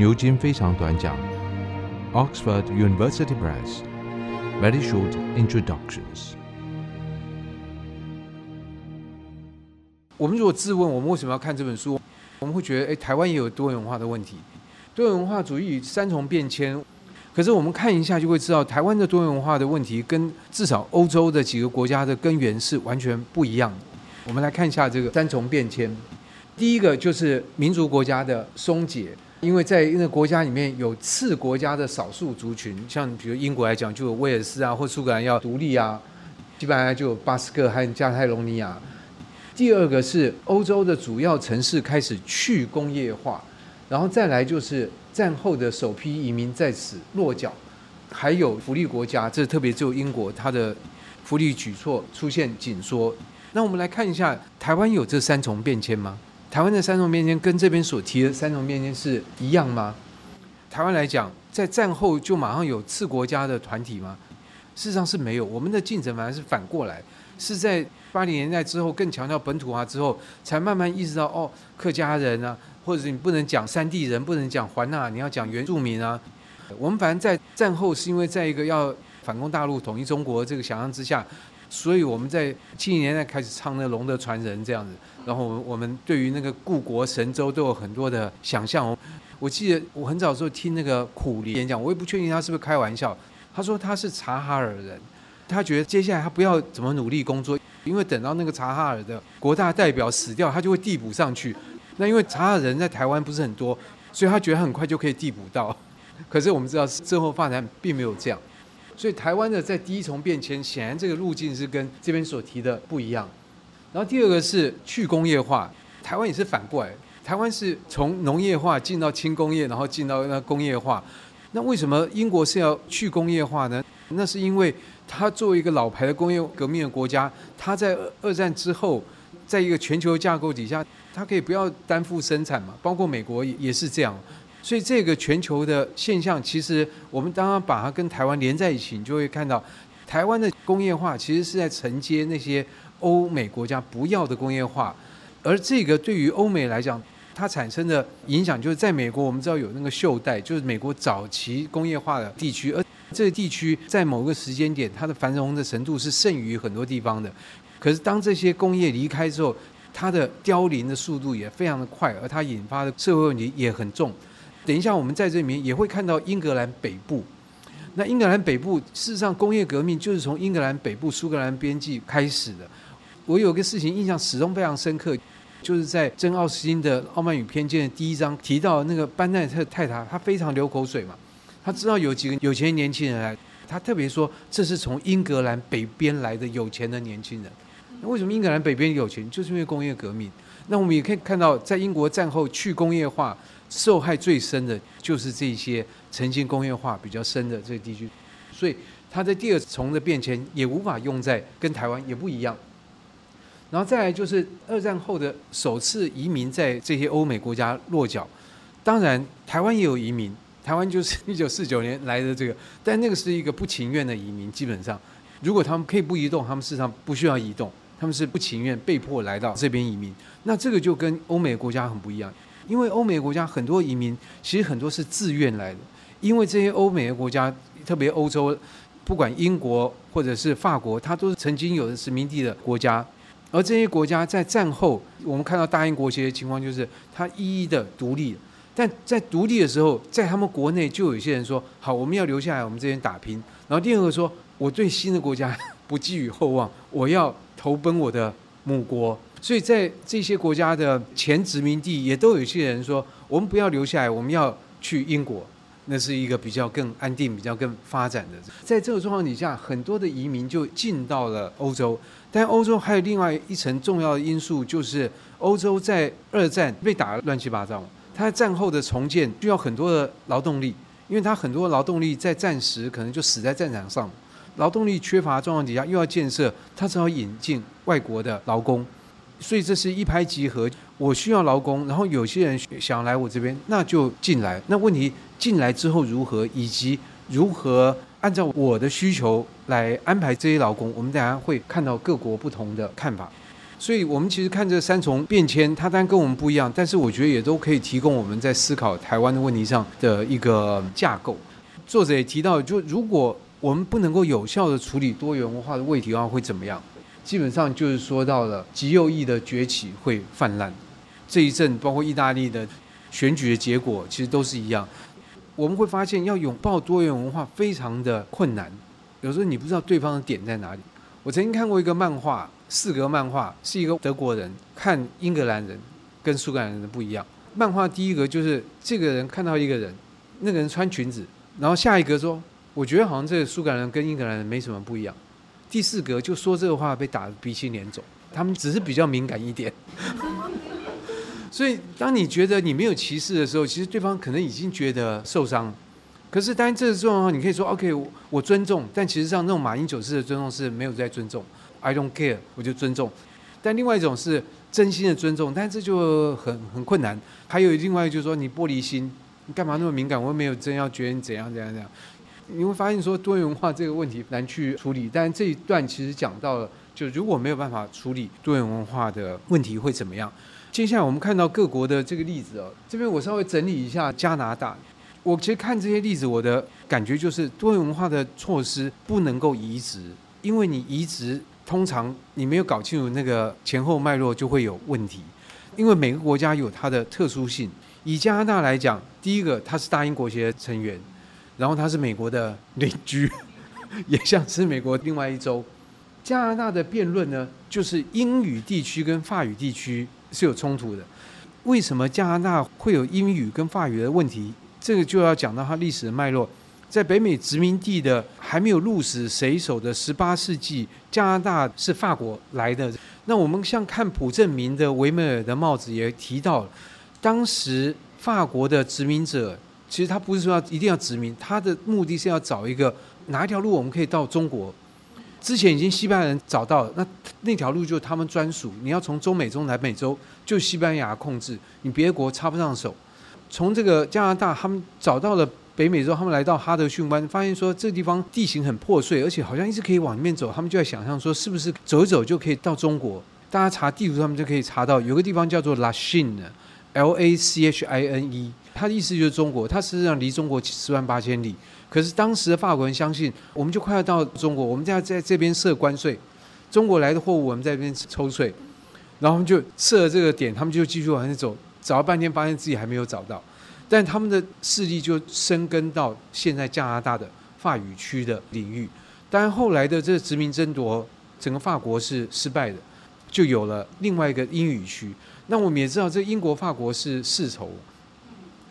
牛津非常短讲，Oxford University Press Very Short Introductions。我们如果自问，我们为什么要看这本书？我们会觉得，诶，台湾也有多元化的问题，多元文化主义三重变迁。可是我们看一下就会知道，台湾的多元文化的问题跟至少欧洲的几个国家的根源是完全不一样的。我们来看一下这个三重变迁。第一个就是民族国家的松解，因为在那个国家里面有次国家的少数族群，像比如英国来讲，就有威尔斯啊或苏格兰要独立啊，西班牙就有巴斯克和加泰隆尼亚。第二个是欧洲的主要城市开始去工业化，然后再来就是。战后的首批移民在此落脚，还有福利国家，这特别只有英国，它的福利举措出现紧缩。那我们来看一下，台湾有这三重变迁吗？台湾的三重变迁跟这边所提的三重变迁是一样吗？台湾来讲，在战后就马上有次国家的团体吗？事实上是没有，我们的进程反而是反过来，是在八零年代之后更强调本土化之后，才慢慢意识到哦，客家人啊。或者是你不能讲山地人，不能讲环纳，你要讲原住民啊。我们反正在战后是因为在一个要反攻大陆、统一中国这个想象之下，所以我们在七零年代开始唱那《龙的传人》这样子。然后我们我们对于那个故国神州都有很多的想象。我记得我很早时候听那个苦苓演讲，我也不确定他是不是开玩笑。他说他是察哈尔人，他觉得接下来他不要怎么努力工作，因为等到那个察哈尔的国大代表死掉，他就会递补上去。那因为察哈尔人在台湾不是很多，所以他觉得很快就可以递补到。可是我们知道之后发展并没有这样，所以台湾的在第一重变迁，显然这个路径是跟这边所提的不一样。然后第二个是去工业化，台湾也是反过来，台湾是从农业化进到轻工业，然后进到那工业化。那为什么英国是要去工业化呢？那是因为它作为一个老牌的工业革命的国家，它在二战之后，在一个全球架构底下。它可以不要担负生产嘛，包括美国也是这样，所以这个全球的现象，其实我们当然把它跟台湾连在一起，你就会看到台湾的工业化其实是在承接那些欧美国家不要的工业化，而这个对于欧美来讲，它产生的影响就是在美国，我们知道有那个袖带，就是美国早期工业化的地区，而这个地区在某个时间点，它的繁荣的程度是胜于很多地方的，可是当这些工业离开之后，它的凋零的速度也非常的快，而它引发的社会问题也很重。等一下，我们在这里面也会看到英格兰北部。那英格兰北部事实上工业革命就是从英格兰北部苏格兰边境开始的。我有个事情印象始终非常深刻，就是在真·奥斯汀的《傲慢与偏见》第一章提到那个班奈特太太，他非常流口水嘛。他知道有几个有钱年轻人来，他特别说这是从英格兰北边来的有钱的年轻人。那为什么英格兰北边有钱？就是因为工业革命。那我们也可以看到，在英国战后去工业化，受害最深的就是这些曾经工业化比较深的这个地区。所以它的第二重的变迁也无法用在跟台湾也不一样。然后再来就是二战后的首次移民在这些欧美国家落脚。当然台湾也有移民，台湾就是一九四九年来的这个，但那个是一个不情愿的移民，基本上如果他们可以不移动，他们事实上不需要移动。他们是不情愿被迫来到这边移民，那这个就跟欧美国家很不一样，因为欧美国家很多移民其实很多是自愿来的，因为这些欧美的国家，特别欧洲，不管英国或者是法国，它都是曾经有的殖民地的国家，而这些国家在战后，我们看到大英国协的情况就是它一一的独立，但在独立的时候，在他们国内就有些人说，好，我们要留下来，我们这边打拼，然后第二个说，我对新的国家 不寄予厚望，我要。投奔我的母国，所以在这些国家的前殖民地，也都有一些人说，我们不要留下来，我们要去英国，那是一个比较更安定、比较更发展的。在这个状况底下，很多的移民就进到了欧洲，但欧洲还有另外一层重要的因素，就是欧洲在二战被打得乱七八糟，它战后的重建需要很多的劳动力，因为它很多劳动力在战时可能就死在战场上。劳动力缺乏状况底下，又要建设，他只好引进外国的劳工，所以这是一拍即合。我需要劳工，然后有些人想来我这边，那就进来。那问题进来之后如何，以及如何按照我的需求来安排这些劳工，我们等下会看到各国不同的看法。所以，我们其实看这三重变迁，它当然跟我们不一样，但是我觉得也都可以提供我们在思考台湾的问题上的一个架构。作者也提到，就如果我们不能够有效地处理多元文化的问题的话，会怎么样？基本上就是说到了极右翼的崛起会泛滥。这一阵包括意大利的选举的结果，其实都是一样。我们会发现，要拥抱多元文化非常的困难。有时候你不知道对方的点在哪里。我曾经看过一个漫画。四格漫画是一个德国人看英格兰人跟苏格兰人的不一样。漫画第一格就是这个人看到一个人，那个人穿裙子，然后下一格说：“我觉得好像这个苏格兰人跟英格兰人没什么不一样。”第四格就说这个话被打得鼻青脸肿，他们只是比较敏感一点。所以当你觉得你没有歧视的时候，其实对方可能已经觉得受伤。可是当然这种话你可以说 “OK，我尊重”，但其实上那种马英九式的尊重是没有在尊重。I don't care，我就尊重。但另外一种是真心的尊重，但这就很很困难。还有另外就是说，你玻璃心，你干嘛那么敏感？我又没有真要觉得你怎样怎样怎样。你会发现说多元文化这个问题难去处理。但这一段其实讲到了，就如果没有办法处理多元文化的问题会怎么样？接下来我们看到各国的这个例子哦，这边我稍微整理一下加拿大。我其实看这些例子，我的感觉就是多元文化的措施不能够移植，因为你移植。通常你没有搞清楚那个前后脉络，就会有问题。因为每个国家有它的特殊性。以加拿大来讲，第一个它是大英国协成员，然后它是美国的邻居，也像是美国另外一州。加拿大的辩论呢，就是英语地区跟法语地区是有冲突的。为什么加拿大会有英语跟法语的问题？这个就要讲到它历史的脉络。在北美殖民地的还没有鹿死谁手的十八世纪，加拿大是法国来的。那我们像看朴正明的《维梅尔的帽子》也提到，当时法国的殖民者其实他不是说要一定要殖民，他的目的是要找一个哪一条路我们可以到中国。之前已经西班牙人找到，那那条路就是他们专属。你要从中美洲、来美洲，就西班牙控制，你别国插不上手。从这个加拿大，他们找到了。北美洲，他们来到哈德逊湾，发现说这地方地形很破碎，而且好像一直可以往里面走。他们就在想象说，是不是走一走就可以到中国？大家查地图，他们就可以查到有个地方叫做 Lachine，L A C H I N E，他的意思就是中国。它实际上离中国十万八千里。可是当时的法国人相信，我们就快要到中国，我们在在这边设关税，中国来的货物我们在这边抽税，然后他们就设了这个点，他们就继续往前走，找了半天，发现自己还没有找到。但他们的势力就生根到现在加拿大的法语区的领域。当然后来的这个殖民争夺，整个法国是失败的，就有了另外一个英语区。那我们也知道，这英国、法国是世仇，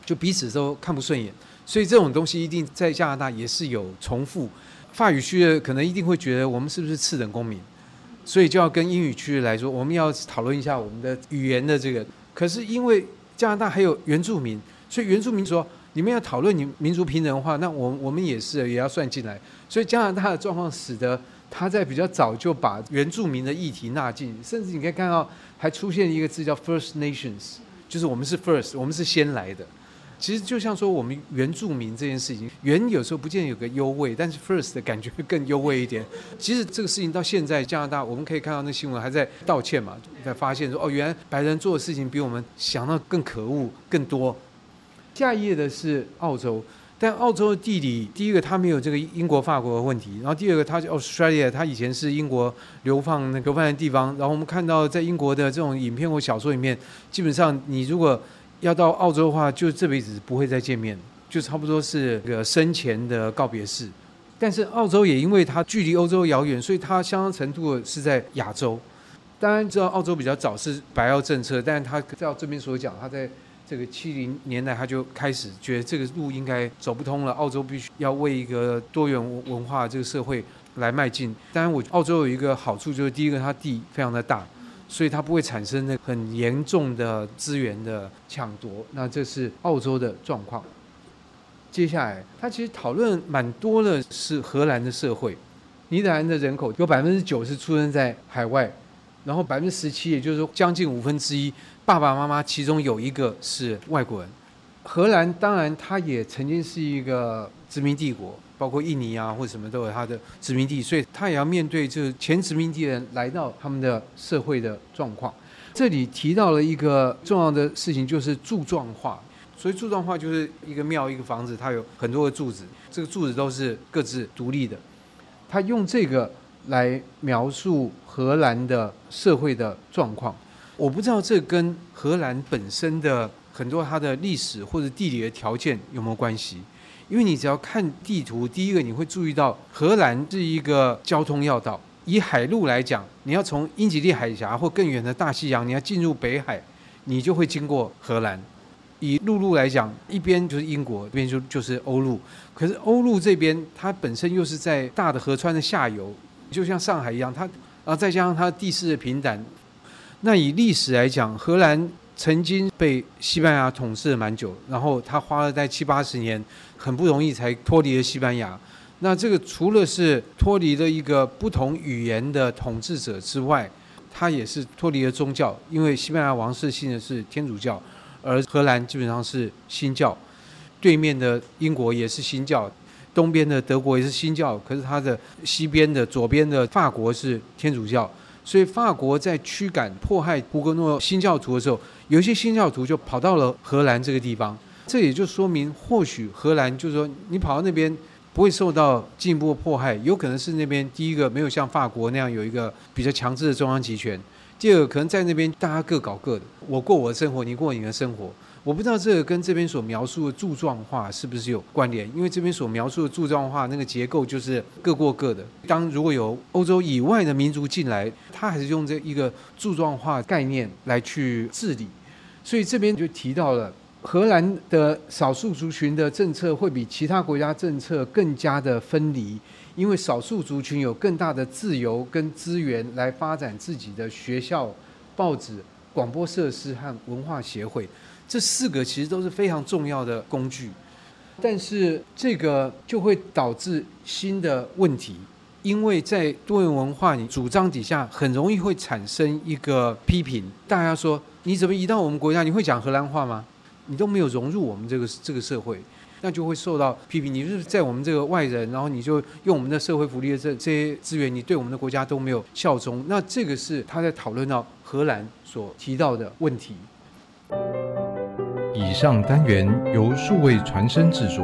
就彼此都看不顺眼，所以这种东西一定在加拿大也是有重复。法语区的可能一定会觉得我们是不是次等公民，所以就要跟英语区来说，我们要讨论一下我们的语言的这个。可是因为加拿大还有原住民。所以原住民说：“你们要讨论你民族平等的话，那我我们也是也要算进来。”所以加拿大的状况使得他在比较早就把原住民的议题纳进，甚至你可以看到还出现一个字叫 “First Nations”，就是我们是 First，我们是先来的。其实就像说我们原住民这件事情，原有时候不见得有个优位，但是 First 的感觉会更优位一点。其实这个事情到现在加拿大，我们可以看到那新闻还在道歉嘛，在发现说：“哦，原来白人做的事情比我们想到更可恶更多。”下一页的是澳洲，但澳洲的地理，第一个它没有这个英国、法国的问题，然后第二个它是 Australia，它以前是英国流放那流放的地方，然后我们看到在英国的这种影片或小说里面，基本上你如果要到澳洲的话，就这辈子不会再见面，就差不多是个生前的告别式。但是澳洲也因为它距离欧洲遥远，所以它相当程度是在亚洲。当然知道澳洲比较早是白澳政策，但是它照这边所讲，它在。这个七零年代，他就开始觉得这个路应该走不通了。澳洲必须要为一个多元文化这个社会来迈进。当然，我澳洲有一个好处，就是第一个，它地非常的大，所以它不会产生那很严重的资源的抢夺。那这是澳洲的状况。接下来，他其实讨论蛮多的是荷兰的社会。尼德兰的人口有百分之九是出生在海外，然后百分之十七，也就是说将近五分之一。爸爸妈妈其中有一个是外国人。荷兰当然，它也曾经是一个殖民帝国，包括印尼啊或者什么都有它的殖民地，所以他也要面对就是前殖民地人来到他们的社会的状况。这里提到了一个重要的事情，就是柱状化。所以柱状化就是一个庙、一个房子，它有很多个柱子，这个柱子都是各自独立的。他用这个来描述荷兰的社会的状况。我不知道这跟荷兰本身的很多它的历史或者地理的条件有没有关系？因为你只要看地图，第一个你会注意到荷兰是一个交通要道。以海路来讲，你要从英吉利海峡或更远的大西洋，你要进入北海，你就会经过荷兰。以陆路来讲，一边就是英国，一边就就是欧陆。可是欧陆这边，它本身又是在大的河川的下游，就像上海一样，它啊再加上它地势的平坦。那以历史来讲，荷兰曾经被西班牙统治了蛮久，然后他花了在七八十年，很不容易才脱离了西班牙。那这个除了是脱离了一个不同语言的统治者之外，他也是脱离了宗教，因为西班牙王室信的是天主教，而荷兰基本上是新教。对面的英国也是新教，东边的德国也是新教，可是它的西边的左边的法国是天主教。所以法国在驱赶迫害胡格诺新教徒的时候，有一些新教徒就跑到了荷兰这个地方。这也就说明，或许荷兰就是说，你跑到那边不会受到进一步的迫害，有可能是那边第一个没有像法国那样有一个比较强制的中央集权，第二个可能在那边大家各搞各的，我过我的生活，你过你的生活。我不知道这个跟这边所描述的柱状化是不是有关联？因为这边所描述的柱状化那个结构就是各过各的。当如果有欧洲以外的民族进来，他还是用这一个柱状化概念来去治理。所以这边就提到了荷兰的少数族群的政策会比其他国家政策更加的分离，因为少数族群有更大的自由跟资源来发展自己的学校、报纸、广播设施和文化协会。这四个其实都是非常重要的工具，但是这个就会导致新的问题，因为在多元文化主张底下，很容易会产生一个批评。大家说，你怎么移到我们国家？你会讲荷兰话吗？你都没有融入我们这个这个社会，那就会受到批评。你是在我们这个外人，然后你就用我们的社会福利的这这些资源，你对我们的国家都没有效忠。那这个是他在讨论到荷兰所提到的问题。以上单元由数位传声制作。